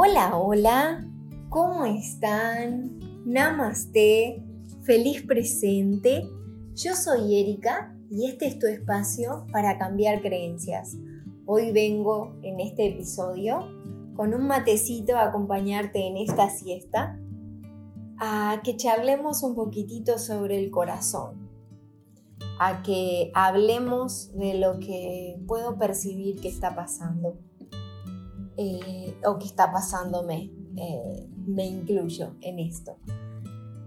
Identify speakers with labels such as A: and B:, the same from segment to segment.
A: Hola, hola, ¿cómo están? Namaste, feliz presente. Yo soy Erika y este es tu espacio para cambiar creencias. Hoy vengo en este episodio con un matecito a acompañarte en esta siesta a que charlemos un poquitito sobre el corazón, a que hablemos de lo que puedo percibir que está pasando eh, o que está pasándome. Eh, me incluyo en esto.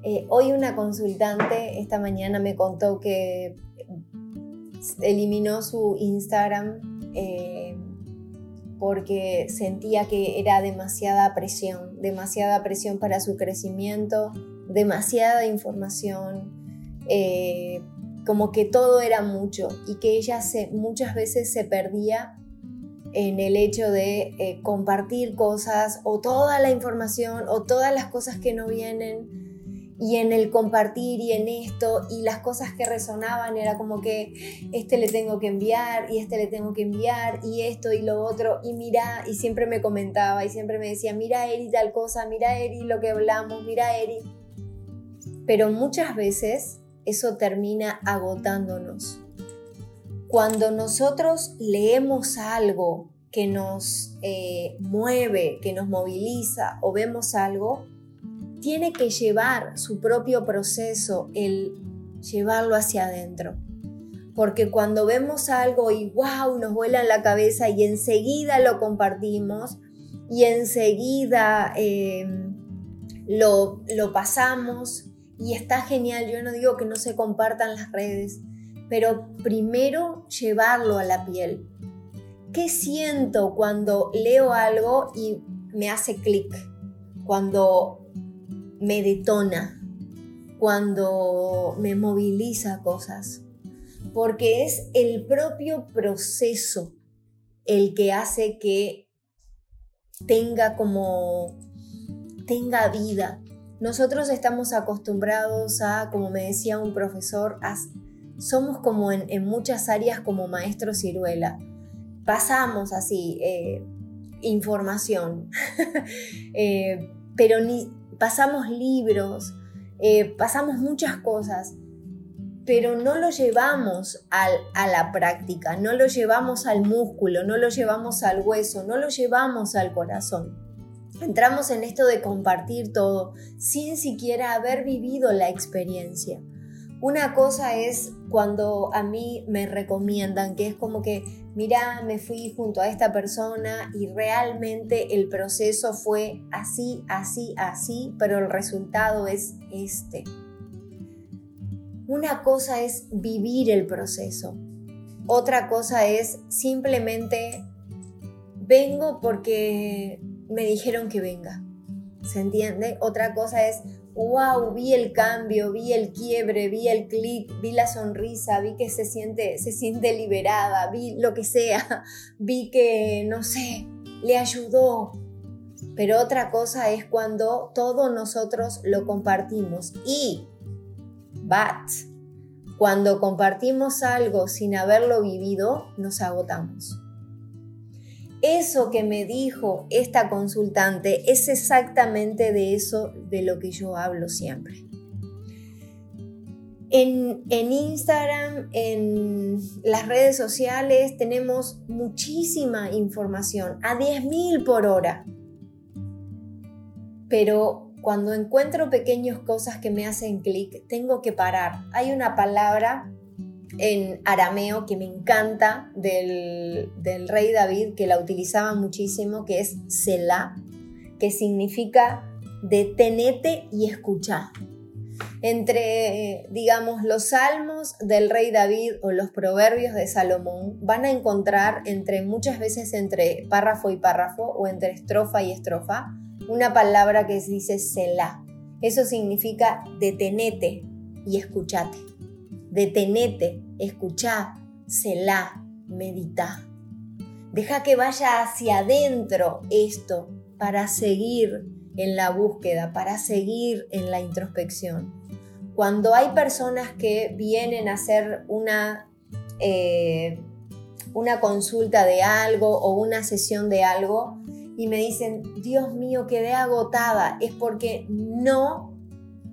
A: Eh, hoy una consultante esta mañana me contó que eliminó su Instagram porque sentía que era demasiada presión, demasiada presión para su crecimiento, demasiada información, como que todo era mucho y que ella muchas veces se perdía en el hecho de eh, compartir cosas o toda la información o todas las cosas que no vienen y en el compartir y en esto y las cosas que resonaban era como que este le tengo que enviar y este le tengo que enviar y esto y lo otro y mira y siempre me comentaba y siempre me decía mira Eri tal cosa, mira Eri lo que hablamos, mira Eri. Pero muchas veces eso termina agotándonos cuando nosotros leemos algo que nos eh, mueve, que nos moviliza o vemos algo, tiene que llevar su propio proceso, el llevarlo hacia adentro. Porque cuando vemos algo y wow, nos vuela en la cabeza y enseguida lo compartimos y enseguida em, lo, lo pasamos y está genial, yo no digo que no se compartan las redes, pero primero llevarlo a la piel. ¿Qué siento cuando leo algo y me hace clic? Cuando me detona, cuando me moviliza cosas. Porque es el propio proceso el que hace que tenga como tenga vida. Nosotros estamos acostumbrados a, como me decía un profesor, a somos como en, muchas áreas como maestro ciruela. Pasamos así eh, información, eh, pero ni, pasamos libros, eh, pasamos muchas cosas, pero no lo llevamos a la práctica, no lo llevamos al músculo, no lo llevamos al hueso, no lo llevamos al corazón. Entramos en esto de compartir todo sin siquiera haber vivido la experiencia. Una cosa es cuando a mí me recomiendan, que es como que, mira, me fui junto a esta persona y realmente el proceso fue así, así, así, pero el resultado es este. Una cosa es vivir el proceso. Otra cosa es simplemente vengo porque me dijeron que venga. ¿Se entiende? Otra cosa es wow, vi el cambio, vi el quiebre, vi el clic, vi la sonrisa, vi que se siente, se siente liberada, vi lo que sea, vi que, no sé, le ayudó. Pero otra cosa es cuando todos nosotros lo compartimos y, but, cuando compartimos algo sin haberlo vivido, nos agotamos. Eso que me dijo esta consultante es exactamente de eso de lo que yo hablo siempre. En, Instagram, en las redes sociales, tenemos muchísima información, a 10.000 por hora. Pero cuando encuentro pequeñas cosas que me hacen clic, tengo que parar. Hay una palabra en arameo que me encanta del, rey David, que la utilizaba muchísimo, que es Selah, que significa detenete y escucha. Entre, digamos, los salmos del rey David o los proverbios de Salomón, van a encontrar entre muchas veces entre párrafo y párrafo o entre estrofa y estrofa, una palabra que se dice Selah. Eso significa detenete y escuchate. Detenete, escucha, celá, medita. Deja que vaya hacia adentro esto para seguir en la búsqueda, para seguir en la introspección. Cuando hay personas que vienen a hacer una, eh, una consulta de algo o una sesión de algo, y me dicen, Dios mío, quedé agotada, es porque no,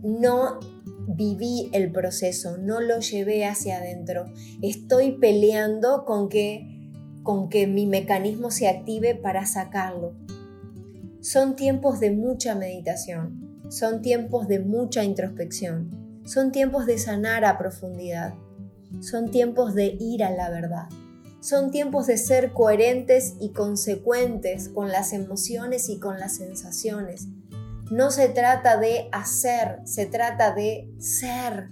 A: no viví el proceso, no lo llevé hacia adentro. Estoy peleando con que, con que mi mecanismo se active para sacarlo. Son tiempos de mucha meditación, son tiempos de mucha introspección, son tiempos de sanar a profundidad, son tiempos de ir a la verdad. Son tiempos de ser coherentes y consecuentes con las emociones y con las sensaciones. No se trata de hacer, se trata de ser.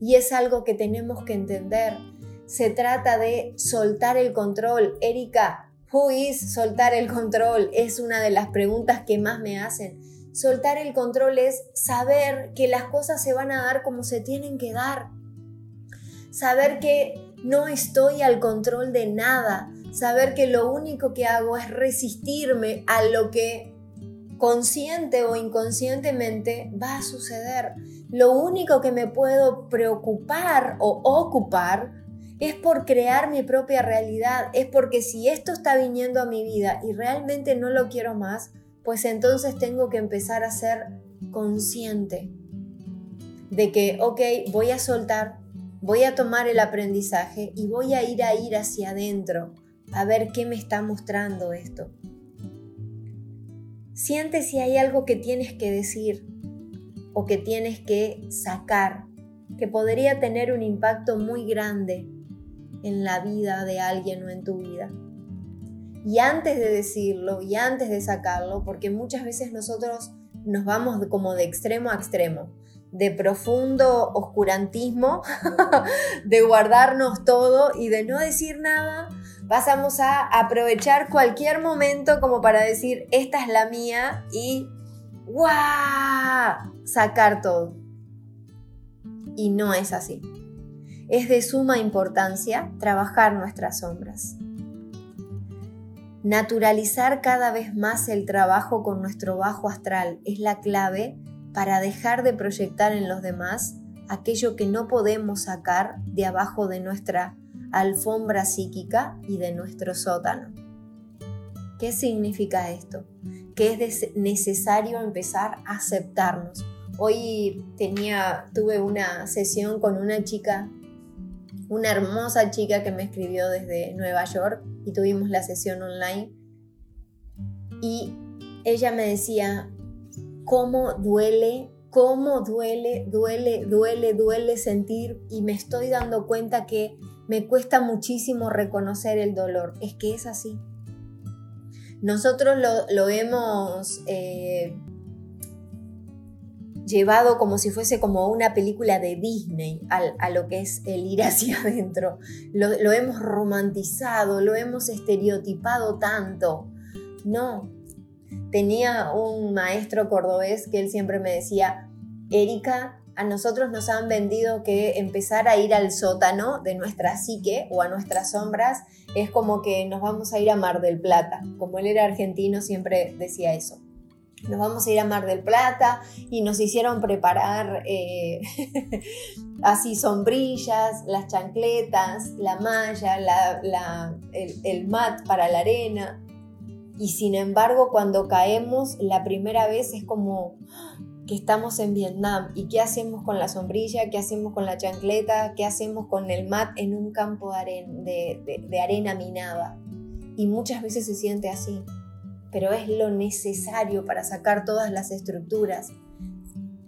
A: Y es algo que tenemos que entender. Se trata de soltar el control. Erika, ¿who is soltar el control? Es una de las preguntas que más me hacen. Soltar el control es saber que las cosas se van a dar como se tienen que dar. Saber que no estoy al control de nada, saber que lo único que hago es resistirme a lo que consciente o inconscientemente va a suceder. Lo único que me puedo preocupar o ocupar es por crear mi propia realidad, es porque si esto está viniendo a mi vida y realmente no lo quiero más, pues entonces tengo que empezar a ser consciente de que, ok, voy a soltar, voy a tomar el aprendizaje y voy a ir a ir hacia adentro a ver qué me está mostrando esto. Siente si hay algo que tienes que decir o que tienes que sacar, que podría tener un impacto muy grande en la vida de alguien o en tu vida. Y antes de decirlo y antes de sacarlo, porque muchas veces nosotros nos vamos como de extremo a extremo de profundo oscurantismo, de guardarnos todo y de no decir nada, pasamos a aprovechar cualquier momento como para decir, esta es la mía y ¡guau! sacar todo. Y no es así. Es de suma importancia trabajar nuestras sombras. Naturalizar cada vez más el trabajo con nuestro bajo astral es la clave para dejar de proyectar en los demás aquello que no podemos sacar de abajo de nuestra alfombra psíquica y de nuestro sótano. ¿Qué significa esto? Que es necesario empezar a aceptarnos. Hoy tenía, tuve una sesión con una chica, una hermosa chica que me escribió desde Nueva York y tuvimos la sesión online. Y ella me decía, cómo duele, cómo duele, duele, duele, duele sentir y me estoy dando cuenta que me cuesta muchísimo reconocer el dolor. Es que es así. Nosotros lo, hemos eh, llevado como si fuese como una película de Disney a, lo que es el ir hacia adentro. lo hemos romantizado, lo hemos estereotipado tanto. No, tenía un maestro cordobés que él siempre me decía, Erika, a nosotros nos han vendido que empezar a ir al sótano de nuestra psique o a nuestras sombras es como que nos vamos a ir a Mar del Plata. Como él era argentino, siempre decía eso. Nos vamos a ir a Mar del Plata y nos hicieron preparar eh, así sombrillas, las chancletas, la malla, el, el mat para la arena y sin embargo cuando caemos la primera vez es como que estamos en Vietnam y qué hacemos con la sombrilla, qué hacemos con la chancleta, qué hacemos con el mat en un campo de arena, minada. Y muchas veces se siente así, pero es lo necesario para sacar todas las estructuras.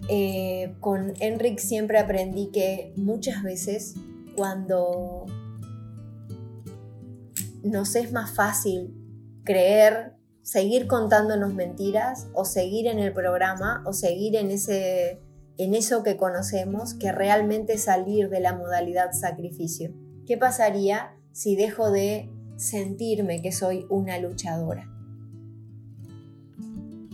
A: Eh, con Enric siempre aprendí que muchas veces cuando nos es más fácil creer, seguir contándonos mentiras o seguir en el programa o seguir en, ese, en eso que conocemos que realmente salir de la modalidad sacrificio. ¿Qué pasaría si dejo de sentirme que soy una luchadora?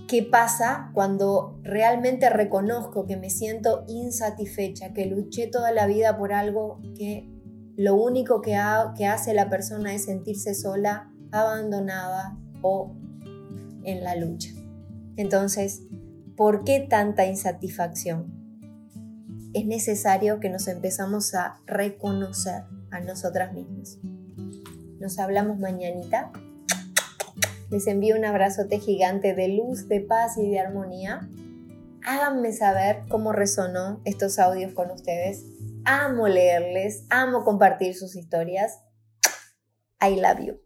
A: ¿Qué pasa cuando realmente reconozco que me siento insatisfecha, que luché toda la vida por algo que lo único que, que hace la persona es sentirse sola, abandonada o en la lucha. Entonces, ¿por qué tanta insatisfacción? Es necesario que nos empezamos a reconocer a nosotras mismas. Nos hablamos mañanita. Les envío un abrazote gigante de luz, de paz y de armonía. Háganme saber cómo resonó estos audios con ustedes. Amo leerles, amo compartir sus historias. I love you.